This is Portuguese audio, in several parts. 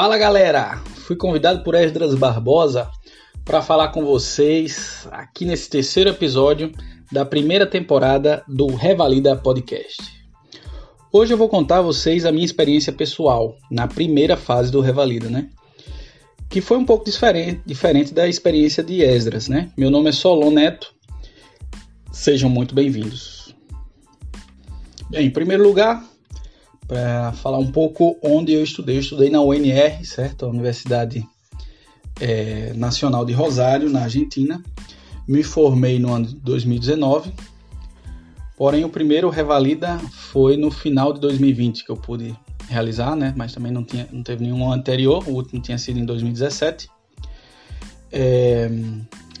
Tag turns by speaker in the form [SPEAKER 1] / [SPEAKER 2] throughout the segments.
[SPEAKER 1] Fala galera, fui convidado por Esdras Barbosa para falar com vocês aqui nesse terceiro episódio da primeira temporada do Revalida Podcast. Hoje eu vou contar a vocês a minha experiência pessoal na primeira fase do Revalida, né? Que foi um pouco diferente, diferente da experiência de Esdras, né? Meu nome é Solon Neto, sejam muito bem-vindos. Bem, em primeiro lugar, para falar um pouco onde eu estudei. Eu estudei na UNR, certo? A Universidade é, Nacional de Rosário, na Argentina. Me formei no ano de 2019. Porém, o primeiro revalida foi no final de 2020 que eu pude realizar, né? Mas também não, tinha, não teve nenhum anterior. O último tinha sido em 2017. É,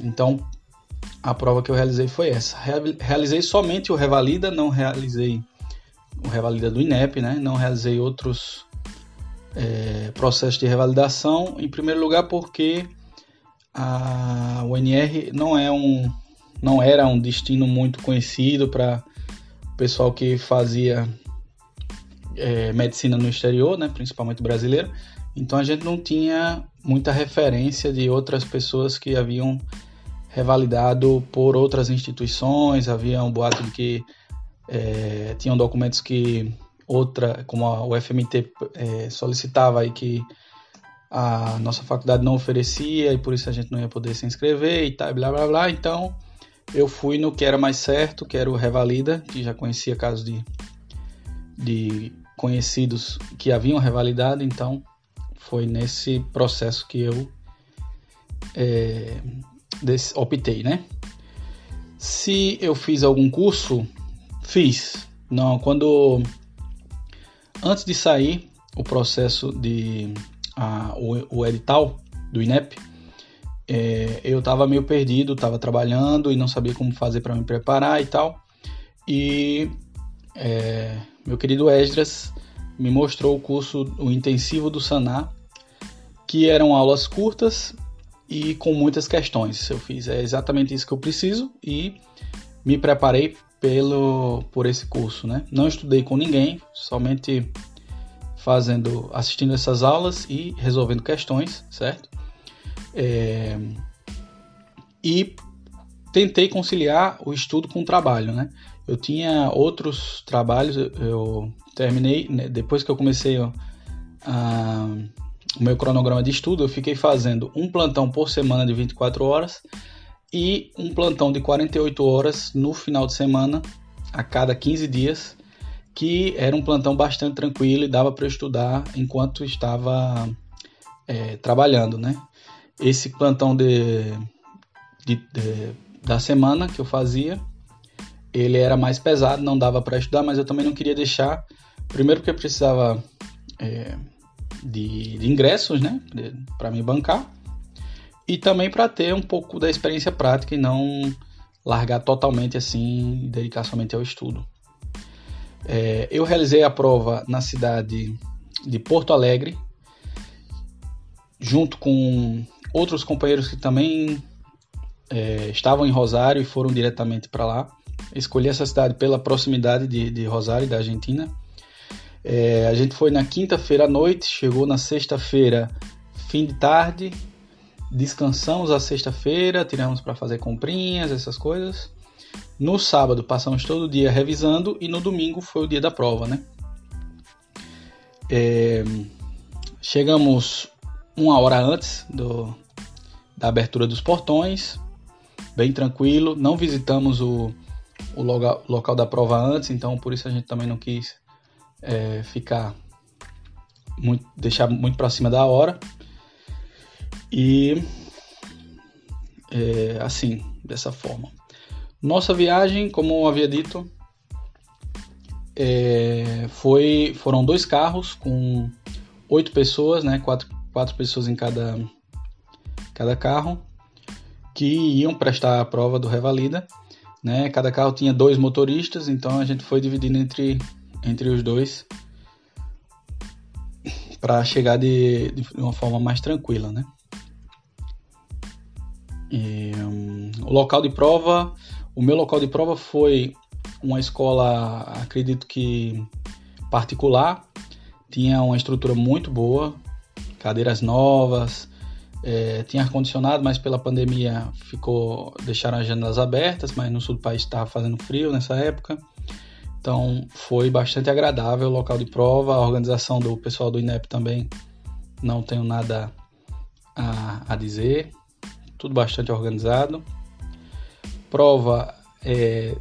[SPEAKER 1] então, a prova que eu realizei foi essa. Realizei somente o revalida, não realizei o revalida do INEP, né? Não realizei outros é, processos de revalidação. Em primeiro lugar, porque a UNR não é um, não era um destino muito conhecido para o pessoal que fazia é, medicina no exterior, né? Principalmente brasileiro. Então a gente não tinha muita referência de outras pessoas que haviam revalidado por outras instituições, havia um boato de que é, tinham documentos que outra, como a UFMT é, solicitava e que a nossa faculdade não oferecia e por isso a gente não ia poder se inscrever e tal, blá blá blá. Então eu fui no que era mais certo, que era o Revalida, que já conhecia casos de, de conhecidos que haviam revalidado, então foi nesse processo que eu é, optei, né? Se eu fiz algum curso Fiz. Não, quando antes de sair o processo de a, o, o, edital do INEP, é, eu estava meio perdido, estava trabalhando e não sabia como fazer para me preparar e tal. E é, meu querido Esdras me mostrou o curso, o intensivo do Sanar, que eram aulas curtas e com muitas questões. Eu fiz é exatamente isso que eu preciso e me preparei pelo por esse curso, né? Não estudei com ninguém, somente fazendo, assistindo essas aulas e resolvendo questões, certo? É, e tentei conciliar o estudo com o trabalho, né? Eu tinha outros trabalhos, eu terminei né, depois que eu comecei a, o meu cronograma de estudo, eu fiquei fazendo um plantão por semana de 24 horas e um plantão de 48 horas no final de semana, a cada 15 dias, que era um plantão bastante tranquilo e dava para estudar enquanto estava é, trabalhando, né? Esse plantão de, de, de, da semana que eu fazia, ele era mais pesado, não dava para estudar, mas eu também não queria deixar, primeiro porque eu precisava é, de, de ingressos, né, para me bancar, e também para ter um pouco da experiência prática e não largar totalmente assim e dedicar somente ao estudo. É, eu realizei a prova na cidade de Porto Alegre, junto com outros companheiros que também é, estavam em Rosário e foram diretamente para lá. Escolhi essa cidade pela proximidade de, de Rosário, da Argentina. É, a gente foi na quinta-feira à noite, chegou na sexta-feira, fim de tarde, descansamos a sexta-feira, tiramos para fazer comprinhas, essas coisas. No sábado passamos todo o dia revisando e no domingo foi o dia da prova, né? É, chegamos uma hora antes do, da abertura dos portões, bem tranquilo. Não visitamos o, o local, local da prova antes, então por isso a gente também não quis é, ficar muito, deixar muito para cima da hora. E é, assim, dessa forma. Nossa viagem, como havia dito, é, foi, foram dois carros com oito pessoas, né, quatro, quatro pessoas em cada, cada carro, que iam prestar a prova do Revalida. Né? Cada carro tinha dois motoristas, então a gente foi dividindo entre, entre os dois para chegar de, de uma forma mais tranquila, né? E, um, o local de prova, o meu local de prova foi uma escola, acredito que particular, tinha uma estrutura muito boa, cadeiras novas, é, tinha ar-condicionado, mas pela pandemia ficou deixaram as janelas abertas, mas no sul do país estava fazendo frio nessa época. Então foi bastante agradável o local de prova, a organização do pessoal do INEP também não tenho nada a, a dizer, tudo bastante organizado. Prova é,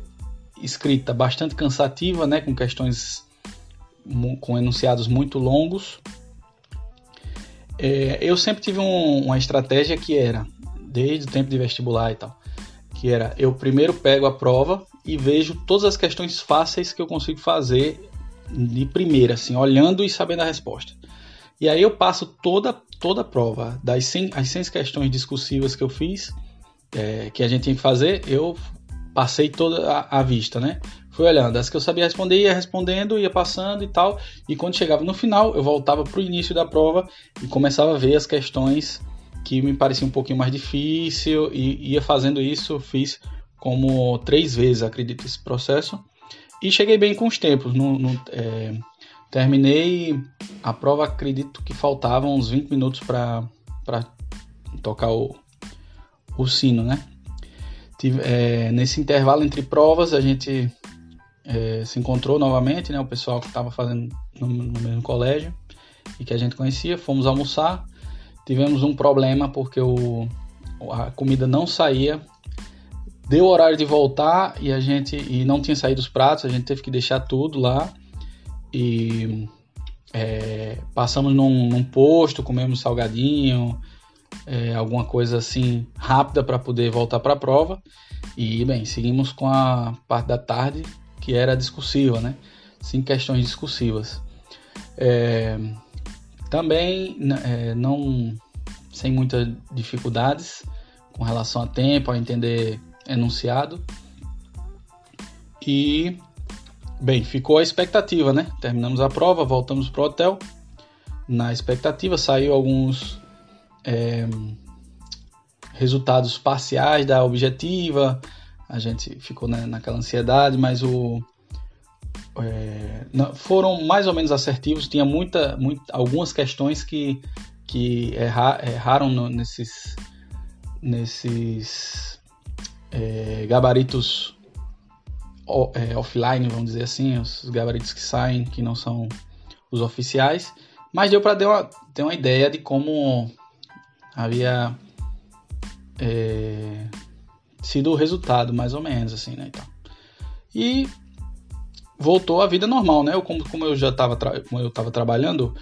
[SPEAKER 1] escrita bastante cansativa, né, com questões com enunciados muito longos. É, eu sempre tive um, uma estratégia que era, desde o tempo de vestibular e tal, que era eu primeiro pego a prova e vejo todas as questões fáceis que eu consigo fazer de primeira, assim, olhando e sabendo a resposta. E aí eu passo toda, toda a prova, das 100, as 100 questões discursivas que eu fiz, é, que a gente tinha que fazer, eu passei toda a, a vista, né? Fui olhando, as que eu sabia responder, ia respondendo, ia passando e tal. E quando chegava no final, eu voltava para o início da prova e começava a ver as questões que me pareciam um pouquinho mais difícil e ia fazendo isso. Fiz como três vezes, acredito, esse processo. E cheguei bem com os tempos. No, no, é, terminei a prova, acredito que faltavam uns 20 minutos para tocar o, o sino, né? Tive, é, nesse intervalo entre provas, a gente é, se encontrou novamente, né? O pessoal que estava fazendo no, no, mesmo colégio e que a gente conhecia, fomos almoçar. Tivemos um problema porque o, a comida não saía. Deu o horário de voltar e a gente e não tinha saído os pratos, a gente teve que deixar tudo lá e é, passamos num, num, posto, comemos salgadinho, é, alguma coisa assim rápida para poder voltar para a prova. E bem, seguimos com a parte da tarde que era discursiva, né? Cinco questões discursivas. É, também é, não sem muitas dificuldades com relação a tempo, a entender enunciado. E bem, ficou a expectativa, né? Terminamos a prova, voltamos pro hotel. Na expectativa saiu alguns é, resultados parciais da objetiva, a gente ficou né, naquela ansiedade, mas o é, foram mais ou menos assertivos. Tinha muita, muita algumas questões que, que erra, erraram no, nesses, nesses é, gabaritos é, offline, vamos dizer assim, os gabaritos que saem, que não são os oficiais. Mas deu para ter uma, ter uma ideia de como havia é, sido o resultado, mais ou menos, assim, né? Então. E voltou à vida normal, né? Eu, como, como eu já estava como eu estava trabalhando,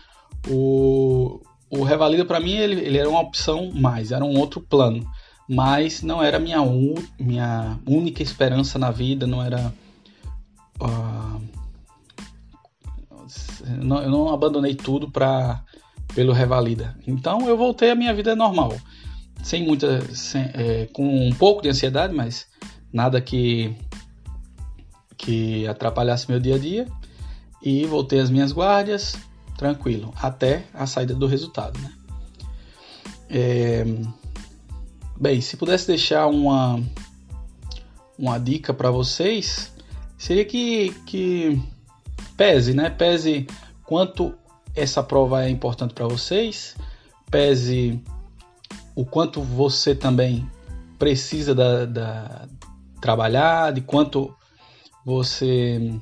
[SPEAKER 1] o, o Revalida para mim ele, ele era uma opção mais, era um outro plano, mas não era minha, un, minha única esperança na vida, não era uh, eu não abandonei tudo para pelo Revalida. Então eu voltei à minha vida normal sem muita. Sem, é, com um pouco de ansiedade, mas nada que, que atrapalhasse meu dia a dia. E voltei às minhas guardas, tranquilo, até a saída do resultado. Né? É, bem, se pudesse deixar uma, uma dica para vocês, seria que, que pese, né? Pese quanto essa prova é importante para vocês, pese o quanto você também precisa da, da trabalhar, de quanto você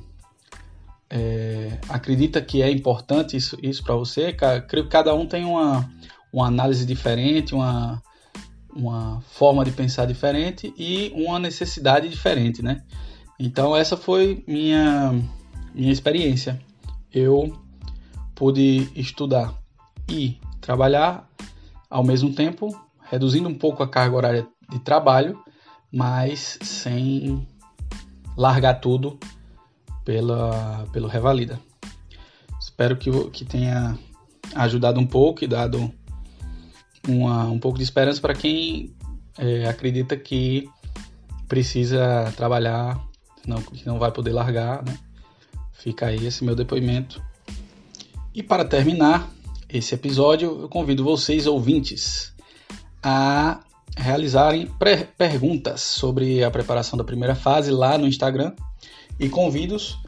[SPEAKER 1] é, acredita que é importante isso, isso para você. Creio que cada um tem uma, uma análise diferente, uma, uma forma de pensar diferente e uma necessidade diferente, né? Então essa foi minha minha experiência. Eu pude estudar e trabalhar ao mesmo tempo reduzindo um pouco a carga horária de trabalho, mas sem largar tudo pela, pelo Revalida. Espero que, que tenha ajudado um pouco e dado uma, um pouco de esperança para quem é, acredita que precisa trabalhar, não, que não vai poder largar. Né? Fica aí esse meu depoimento. E para terminar esse episódio, eu convido vocês, ouvintes, a realizarem perguntas sobre a preparação da primeira fase lá no Instagram e convido-os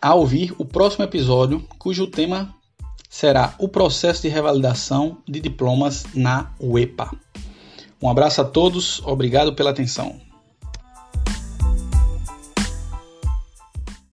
[SPEAKER 1] a ouvir o próximo episódio, cujo tema será o processo de revalidação de diplomas na UEPA. Um abraço a todos, obrigado pela atenção.